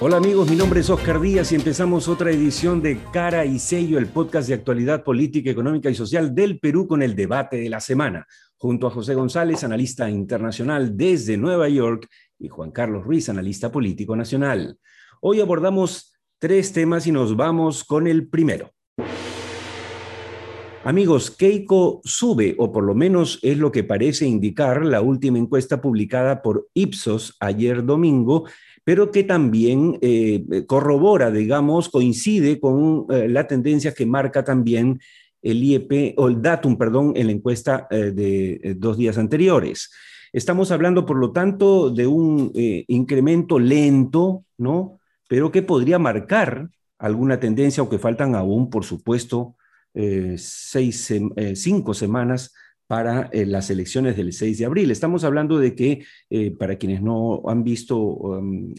Hola amigos, mi nombre es Oscar Díaz y empezamos otra edición de Cara y Sello, el podcast de actualidad política, económica y social del Perú con el debate de la semana, junto a José González, analista internacional desde Nueva York, y Juan Carlos Ruiz, analista político nacional. Hoy abordamos tres temas y nos vamos con el primero. Amigos, Keiko sube, o por lo menos es lo que parece indicar la última encuesta publicada por Ipsos ayer domingo, pero que también eh, corrobora, digamos, coincide con eh, la tendencia que marca también el IEP, o el datum, perdón, en la encuesta eh, de dos días anteriores. Estamos hablando, por lo tanto, de un incremento lento, ¿no? Pero que podría marcar alguna tendencia, aunque faltan aún, por supuesto, seis, cinco semanas para eh, las elecciones del 6 de abril. Estamos hablando de que, eh, para quienes no han visto, um,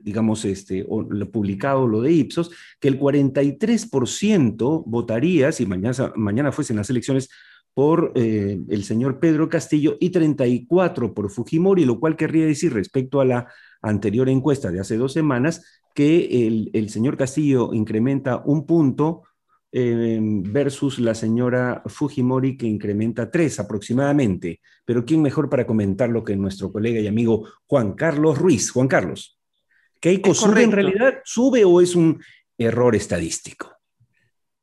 digamos, este, o lo publicado lo de Ipsos, que el 43% votaría, si mañana, mañana fuesen las elecciones, por eh, el señor Pedro Castillo y 34 por Fujimori, lo cual querría decir respecto a la anterior encuesta de hace dos semanas que el, el señor Castillo incrementa un punto Em, versus la señora Fujimori que incrementa tres aproximadamente. Pero ¿quién mejor para comentarlo que nuestro colega y amigo Juan Carlos Ruiz? Juan Carlos, ¿Keiko sube en realidad? ¿Sube o es un error estadístico?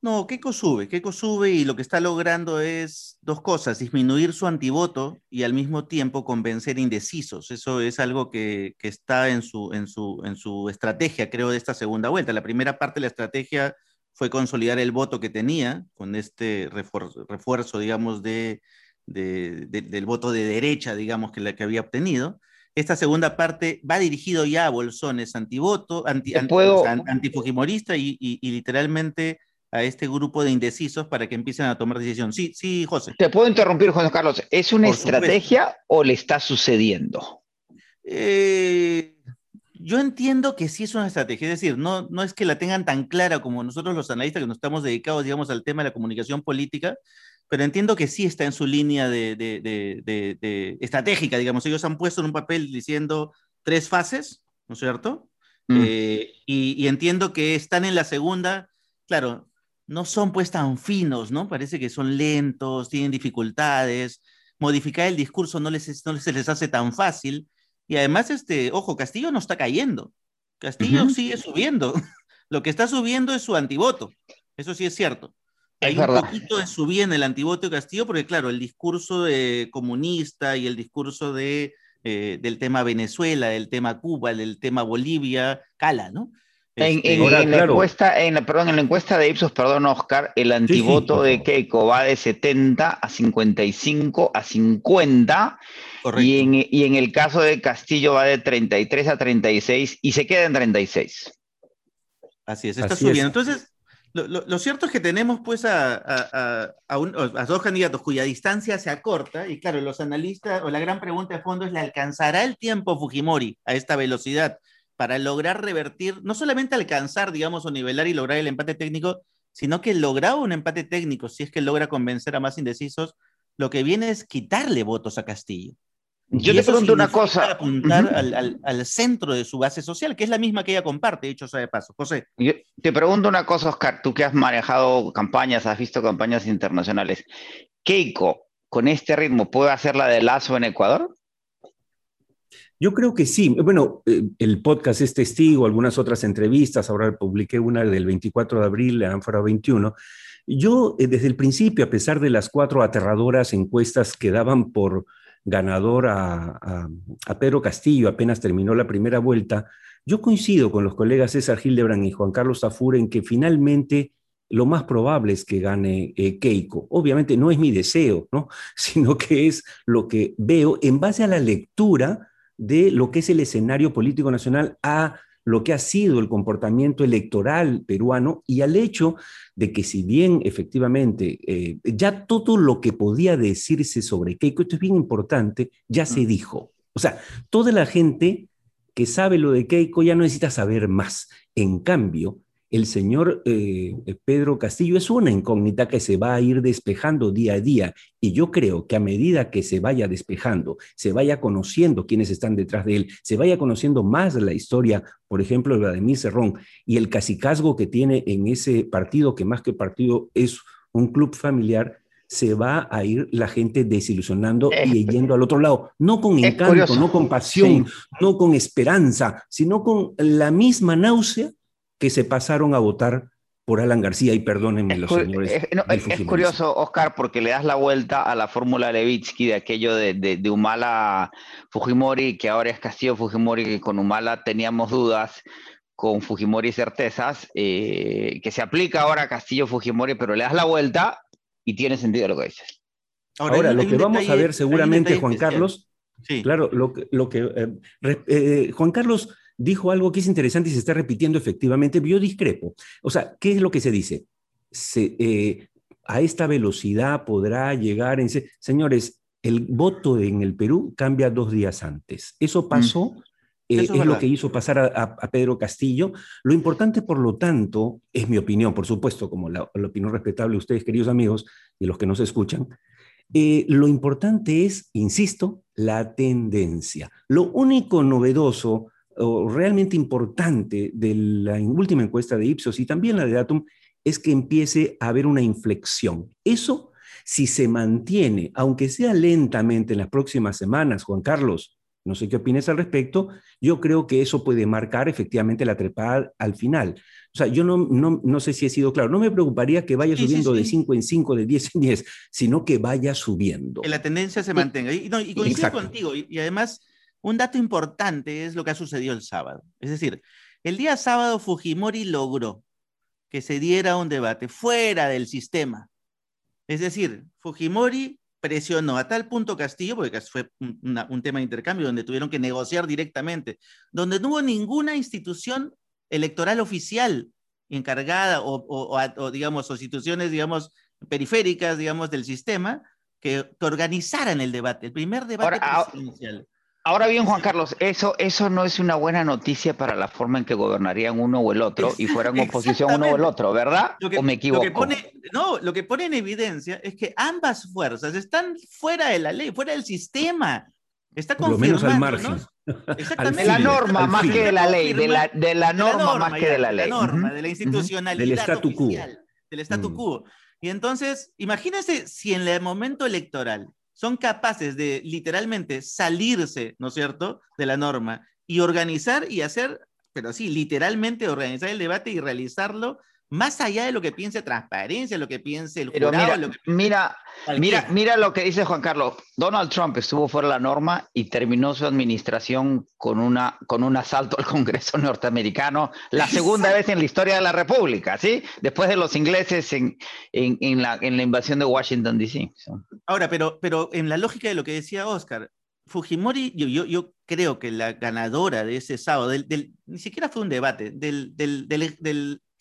No, Keiko sube, Keiko sube y lo que está logrando es dos cosas, disminuir su antivoto y al mismo tiempo convencer indecisos. Eso es algo que, que está en su, en, su, en su estrategia, creo, de esta segunda vuelta. La primera parte de la estrategia fue consolidar el voto que tenía con este refuerzo, digamos, de, del voto de derecha, digamos, que, la que había obtenido. Esta segunda parte va dirigido ya a bolsones antivoto, anti, antifujimorista y, y, literalmente a este grupo de indecisos para que empiecen a tomar decisión. Sí, sí, José. Te puedo interrumpir, Juan Carlos. ¿Es una estrategia o le está sucediendo? Eh, yo entiendo que sí es una estrategia, es decir, no, no es que la tengan tan clara como nosotros los analistas que nos estamos dedicados, digamos, al tema de la comunicación política, pero entiendo que sí está en su línea de, de, estratégica, digamos. Ellos han puesto en un papel diciendo tres fases, ¿no es cierto? Mm. Eh, y, y, entiendo que están en la segunda, claro, no son pues tan finos, ¿no? Parece que son lentos, tienen dificultades, modificar el discurso no les, no se les hace tan fácil. Y además, este, ojo, Castillo no está cayendo. Castillo sigue subiendo. Lo que está subiendo es su antivoto. Eso sí es cierto. Hay un poquito de subida en el antivoto de Castillo, porque claro, el discurso de comunista y el discurso de, eh, del tema Venezuela, del tema Cuba, del tema Bolivia, cala, ¿no? En, este, la encuesta, en, perdón, en la encuesta de Ipsos, perdón, Oscar, el antivoto de Keiko va de 70 a 55 a 50 y en, y en, el caso de Castillo va de 33 a 36 y se queda en 36. Así es, está subiendo. Entonces, lo, lo, cierto es que tenemos pues a, a, a, dos candidatos cuya distancia se acorta y claro, los analistas o la gran pregunta de fondo es, ¿le alcanzará el tiempo Fujimori a esta velocidad para lograr revertir, no solamente alcanzar, digamos, o nivelar y lograr el empate técnico, sino que logrado un empate técnico, si es que logra convencer a más indecisos, lo que viene es quitarle votos a Castillo. Yo te pregunto una cosa. Apuntar al, centro de su base social, que es la misma que ella comparte, dicho sea de paso. José. Yo te pregunto una cosa, Oscar, tú que has manejado campañas, has visto campañas internacionales. ¿Keiko, con este ritmo, puede hacer la de Lazo en Ecuador? Yo creo que sí. Bueno, eh, el podcast es testigo, algunas otras entrevistas, ahora publiqué una del 24 de abril, la Ánfora 21. Yo, eh, desde el principio, a pesar de las cuatro aterradoras encuestas que daban por ganador a, Pedro Castillo apenas terminó la primera vuelta, yo coincido con los colegas César Hildebrand y Juan Carlos Zafur en que finalmente lo más probable es que gane eh, Keiko. Obviamente no es mi deseo, ¿no? sino que es lo que veo en base a la lectura de lo que es el escenario político nacional a lo que ha sido el comportamiento electoral peruano y al hecho de que si bien efectivamente eh, ya todo lo que podía decirse sobre Keiko, esto es bien importante, ya se dijo. O sea, toda la gente que sabe lo de Keiko ya no necesita saber más. En cambio, el señor eh, Pedro Castillo es una incógnita que se va a ir despejando día a día. Y yo creo que a medida que se vaya despejando, se vaya conociendo quiénes están detrás de él, se vaya conociendo más la historia, por ejemplo, de Vladimir Cerrón y el casicazgo que tiene en ese partido, que más que partido es un club familiar, se va a ir la gente desilusionando y yendo al otro lado, no con encanto, no con pasión, no con esperanza, sino con la misma náusea que se pasaron a votar por Alan García, y perdónenme los señores. Es, curioso, Oscar, porque le das la vuelta a la fórmula Levitsky de aquello de, de, Humala Fujimori, que ahora es Castillo Fujimori, que con Humala teníamos dudas, con Fujimori certezas, eh, que se aplica ahora a Castillo Fujimori, pero le das la vuelta y tiene sentido lo que dices. Ahora, lo que vamos a ver seguramente, Juan Carlos, claro, lo que, lo que eh, eh, Juan Carlos dijo algo que es interesante y se está repitiendo efectivamente, yo discrepo. O sea, ¿qué es lo que se dice? Eh, a esta velocidad podrá llegar en... Señores, el voto en el Perú cambia dos días antes. Eso mm. pasó, eh, es, lo que hizo pasar a, Pedro Castillo. Lo importante, por lo tanto, es mi opinión, por supuesto, como la, opinión respetable de ustedes, queridos amigos, y los que nos escuchan. Eh, lo importante es, insisto, la tendencia. Lo único novedoso o realmente importante de la última encuesta de Ipsos y también la de Datum es que empiece a haber una inflexión. Eso, si se mantiene, aunque sea lentamente en las próximas semanas, Juan Carlos, no sé qué opinas al respecto, yo creo que eso puede marcar efectivamente la trepada al final. O sea, yo no, no, sé si he sido claro, no me preocuparía que vaya subiendo de 5 en 5, de 10 en 10, sino que vaya subiendo. Que la tendencia se mantenga. Y, no, y coincido contigo, y además un dato importante es lo que ha sucedido el sábado. Es decir, el día sábado Fujimori logró que se diera un debate fuera del sistema. Es decir, Fujimori presionó a tal punto Castillo, porque fue un, tema de intercambio donde tuvieron que negociar directamente, donde no hubo ninguna institución electoral oficial encargada o, digamos, instituciones, digamos, periféricas, digamos, del sistema que, organizaran el debate, el primer debate ah, presidencial. Ahora bien, Juan Carlos, eso, eso no es una buena noticia para la forma en que gobernarían uno o el otro y fueran oposición uno o el otro, ¿verdad? ¿O me equivoco? Lo que pone, no, lo que pone en evidencia es que ambas fuerzas están fuera de la ley, fuera del sistema. Está confirmado. Lo menos al margen. Exactamente. De la norma más que de la ley, de la, de la norma, más que de la ley. De la norma, de la institucionalidad del statu quo. Del statu mm. quo. Y entonces, imagínense si en el momento electoral son capaces de literalmente salirse, ¿no es cierto?, de la norma y organizar y hacer, pero sí, literalmente organizar el debate y realizarlo más allá de lo que piense transparencia, lo que piense el jurado. Mira, lo que mira, mira, mira, lo que dice Juan Carlos. Donald Trump estuvo fuera de la norma y terminó su administración con, una, con un asalto al Congreso norteamericano, la segunda vez en la historia de la República, ¿sí? Después de los ingleses en, en, la, en la, invasión de Washington, D.C. Ahora, pero, pero en la lógica de lo que decía Oscar, Fujimori, yo, yo, yo, creo que la ganadora de ese sábado, del, ni siquiera fue un debate, del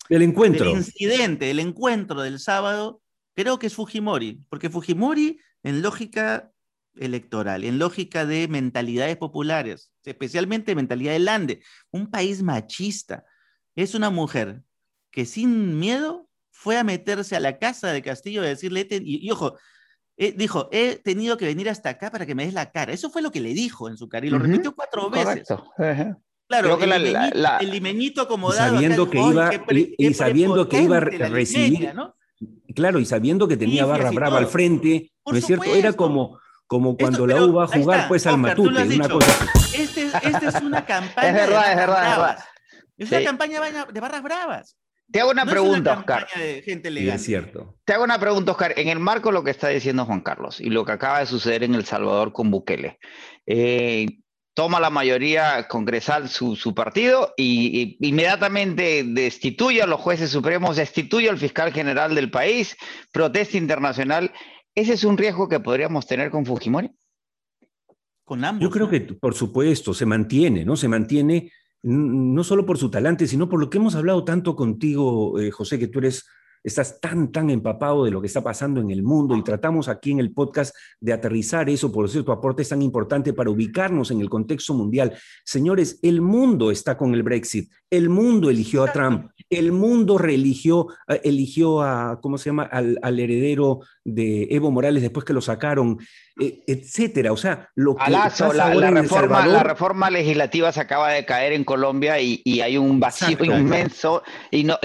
el encuentro. El incidente, el encuentro del sábado, creo que es Fujimori, porque Fujimori en lógica electoral, en lógica de mentalidades populares, especialmente mentalidad del Ande, un país machista, es una mujer que sin miedo fue a meterse a la casa de Castillo y decirle, y, ojo, eh, dijo, he tenido que venir hasta acá para que me des la cara. Eso fue lo que le dijo en su cara y lo repitió cuatro veces. Claro, el, limeñito, acomodado. Sabiendo que iba, y, sabiendo que iba a recibir. Claro, y sabiendo que tenía Barra Brava al frente, ¿no es cierto? Era como, como cuando la U va a jugar pues al Matute, una cosa Este, este, es una campaña. es verdad, es verdad, es verdad. Es una campaña de barras bravas. Te hago una pregunta, es una Oscar. De gente legal. es cierto. Te hago una pregunta, Oscar. En el marco de lo que está diciendo Juan Carlos y lo que acaba de suceder en El Salvador con Bukele, eh, toma la mayoría congresal su, partido y, inmediatamente destituye a los jueces supremos, destituye al fiscal general del país, protesta internacional. ¿Ese es un riesgo que podríamos tener con Fujimori? Con ambos. Yo creo que, por supuesto, se mantiene, ¿no? Se mantiene no solo por su talante, sino por lo que hemos hablado tanto contigo, eh, José, que tú eres estás tan, tan empapado de lo que está pasando en el mundo y tratamos aquí en el podcast de aterrizar eso, por cierto, tu aporte es tan importante para ubicarnos en el contexto mundial. Señores, el mundo está con el Brexit, el mundo eligió a Trump, el mundo religió, eh, eligió a, ¿cómo se llama?, al, al heredero de Evo Morales después que lo sacaron, etcétera. O sea, lo que la, reforma, la reforma legislativa se acaba de caer en Colombia y, hay un vacío inmenso y, no,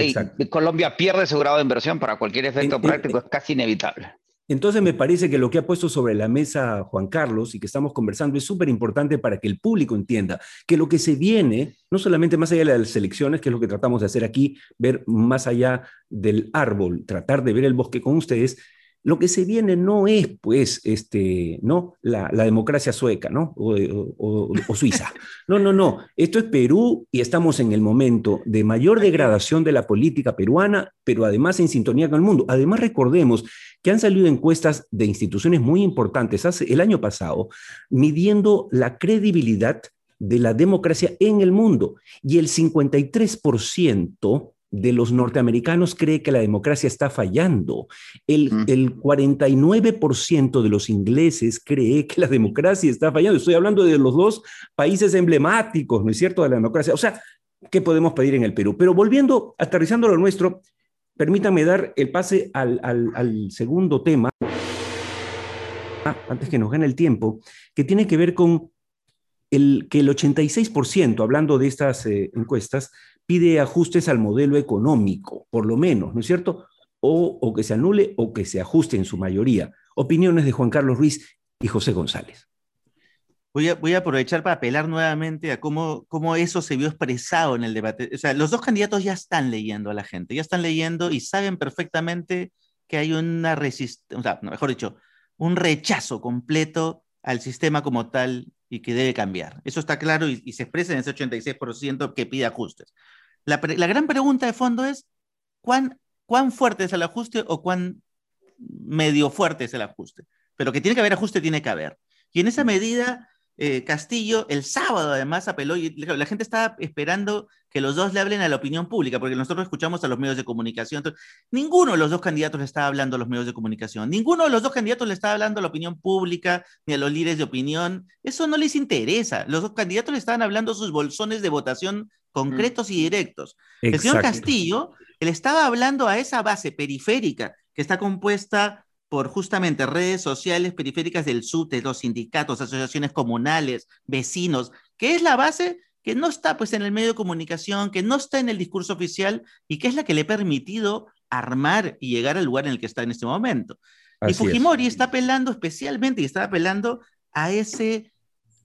Colombia pierde su grado de inversión para cualquier efecto práctico, es casi inevitable. Entonces me parece que lo que ha puesto sobre la mesa Juan Carlos y que estamos conversando es súper importante para que el público entienda que lo que se viene, no solamente más allá de las elecciones, que es lo que tratamos de hacer aquí, ver más allá del árbol, tratar de ver el bosque con ustedes, lo que se viene no es, pues, este, ¿no? La, democracia sueca, ¿no? O, suiza. No, no, no. Esto es Perú y estamos en el momento de mayor degradación de la política peruana, pero además en sintonía con el mundo. Además, recordemos que han salido encuestas de instituciones muy importantes hace, el año pasado, midiendo la credibilidad de la democracia en el mundo. Y el 53% de los norteamericanos cree que la democracia está fallando. El, 49% de los ingleses cree que la democracia está fallando. Estoy hablando de los dos países emblemáticos, ¿no es cierto?, de la democracia. O sea, ¿qué podemos pedir en el Perú? Pero volviendo, aterrizando lo nuestro, permítanme dar el pase al, segundo tema, antes que nos gane el tiempo, que tiene que ver con el, que el 86%, hablando de estas eh, encuestas, pide ajustes al modelo económico, por lo menos, ¿no es cierto? O, que se anule o que se ajuste en su mayoría. Opiniones de Juan Carlos Ruiz y José González. Voy a, voy a, aprovechar para apelar nuevamente a cómo, cómo, eso se vio expresado en el debate. O sea, los dos candidatos ya están leyendo a la gente, ya están leyendo y saben perfectamente que hay una resistencia, o mejor dicho, un rechazo completo al sistema como tal y que debe cambiar. Eso está claro y, y se expresa en ese 86% que pide ajustes. La, gran pregunta de fondo es, ¿cuán, ¿cuán fuerte es el ajuste o cuán medio fuerte es el ajuste? Pero que tiene que haber ajuste, tiene que haber. Y en esa medida, eh, Castillo, el sábado además apeló, y la gente estaba esperando que los dos le hablen a la opinión pública, porque nosotros escuchamos a los medios de comunicación. ninguno de los dos candidatos le estaba hablando a los medios de comunicación, ninguno de los dos candidatos le estaba hablando a la opinión pública ni a los líderes de opinión. Eso no les interesa. Los dos candidatos le estaban hablando sus bolsones de votación concretos y directos. El señor Castillo le estaba hablando a esa base periférica que está compuesta por justamente redes sociales periféricas del SUTE, los sindicatos, asociaciones comunales, vecinos, que es la base que no está pues en el medio de comunicación, que no está en el discurso oficial y que es la que le ha permitido armar y llegar al lugar en el que está en este momento. y Fujimori está apelando especialmente y está apelando a ese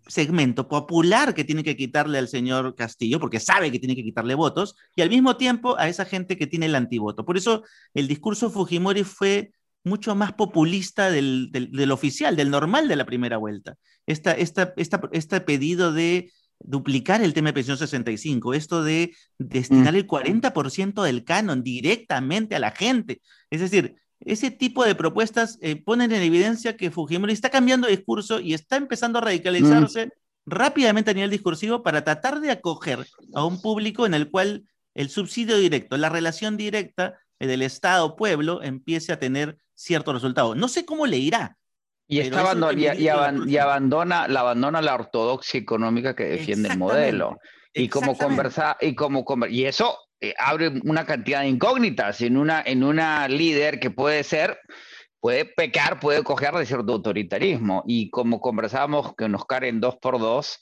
segmento popular que tiene que quitarle al señor Castillo, porque sabe que tiene que quitarle votos, y al mismo tiempo a esa gente que tiene el antivoto. Por eso el discurso Fujimori fue mucho más populista del, oficial, del normal de la primera vuelta. Esta, esta, este pedido de duplicar el tema de pensión 65, esto de destinar el 40% del canon directamente a la gente. Es decir, ese tipo de propuestas eh, ponen en evidencia que Fujimori está cambiando de discurso y está empezando a radicalizarse mm. rápidamente a nivel discursivo para tratar de acoger a un público en el cual el subsidio directo, la relación directa eh, del Estado-pueblo empiece a tener cierto resultado. No sé cómo le irá. Y, está abandona, la abandona la ortodoxia económica que defiende el modelo. Y como conversa, y como y eso eh, abre una cantidad de incógnitas en una, en una líder que puede ser, puede pecar, puede coger de cierto autoritarismo. Y como conversábamos con Oscar en 2x2,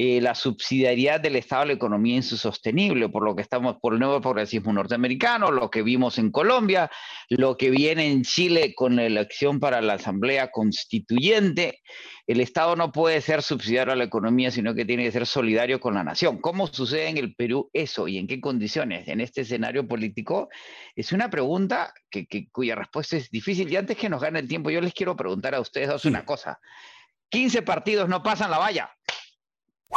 eh, la subsidiariedad del Estado a la economía insostenible, por lo que estamos por el nuevo progresismo norteamericano, lo que vimos en Colombia, lo que viene en Chile con la elección para la Asamblea Constituyente. El Estado no puede ser subsidiario a la economía, sino que tiene que ser solidario con la nación. ¿Cómo sucede en el Perú eso y en qué condiciones en este escenario político? Es una pregunta que, cuya respuesta es difícil. Y antes que nos gane el tiempo, yo les quiero preguntar a ustedes dos una cosa. 15 partidos no pasan la valla.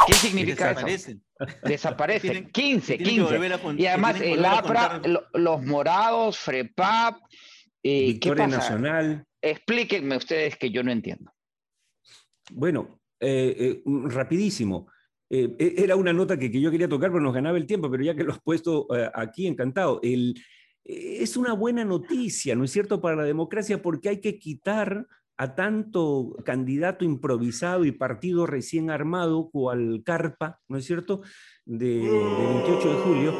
¿Qué significa Desaparecen. eso? Desaparecen. 15, 15. y además el APRA, los morados, FREPAP, eh, ¿qué pasa? Nacional. Explíquenme ustedes que yo no entiendo. Bueno, eh, eh, rapidísimo. E, era una nota que, que, yo quería tocar, pero nos ganaba el tiempo, pero ya que lo has puesto aquí, encantado. El, es una buena noticia, ¿no es cierto?, para la democracia, porque hay que quitar a tanto candidato improvisado y partido recién armado cual carpa, ¿no es cierto?, de, 28 de julio,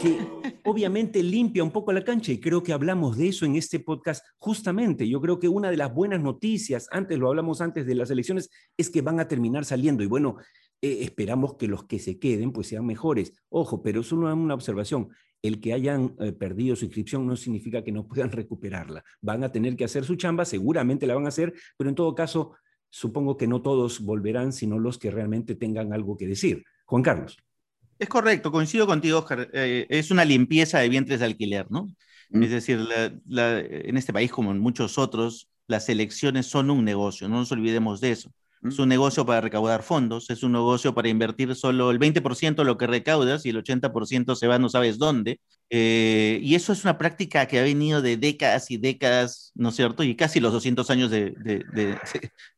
que, obviamente limpia un poco la cancha y creo que hablamos de eso en este podcast justamente. Yo creo que una de las buenas noticias, antes lo hablamos antes de las elecciones, es que van a terminar saliendo y bueno, eh, esperamos que los que se queden pues sean mejores. Ojo, pero es una, una observación el que hayan eh, perdido su inscripción no significa que no puedan recuperarla. Van a tener que hacer su chamba, seguramente la van a hacer, pero en todo caso, supongo que no todos volverán, sino los que realmente tengan algo que decir. Juan Carlos. Es correcto, coincido contigo, Oscar. Eh, es una limpieza de vientres de alquiler, ¿no? Mm. Es decir, en este país, como en muchos otros, las elecciones son un negocio, no nos olvidemos de eso. Es un negocio para recaudar fondos, es un negocio para invertir solo el 20% de lo que recaudas y el 80% se va no sabes dónde. Eh, y eso es una práctica que ha venido de décadas y décadas, ¿no es cierto? Y casi los 200 años de,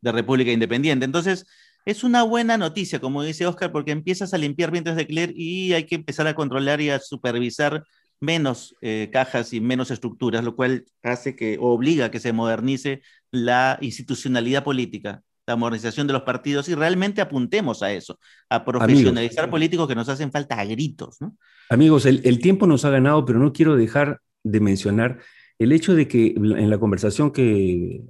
de, República Independiente. Entonces, es una buena noticia, como dice Oscar, porque empiezas a limpiar vientres de Cler y hay que empezar a controlar y a supervisar menos eh, cajas y menos estructuras, lo cual hace que obliga a que se modernice la institucionalidad política la modernización de los partidos y realmente apuntemos a eso, a profesionalizar políticos que nos hacen falta a gritos. Amigos, el, tiempo nos ha ganado, pero no quiero dejar de mencionar el hecho de que en la conversación que,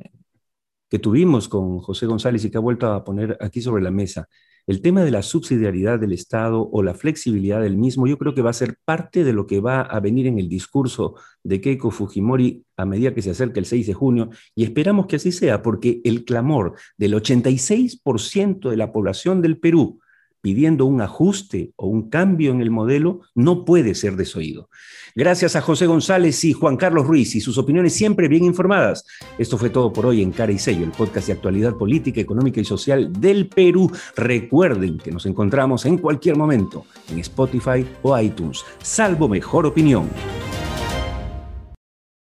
que tuvimos con José González y que ha vuelto a poner aquí sobre la mesa, el tema de la subsidiariedad del Estado o la flexibilidad del mismo, yo creo que va a ser parte de lo que va a venir en el discurso de Keiko Fujimori a medida que se acerca el 6 de junio, y esperamos que así sea, porque el clamor del 86% de la población del Perú pidiendo un ajuste o un cambio en el modelo no puede ser desoído. Gracias a José González y Juan Carlos Ruiz y sus opiniones siempre bien informadas. Esto fue todo por hoy en Cara y Sello, el podcast de actualidad política, económica y social del Perú. Recuerden que nos encontramos en cualquier momento en Spotify o iTunes, salvo mejor opinión.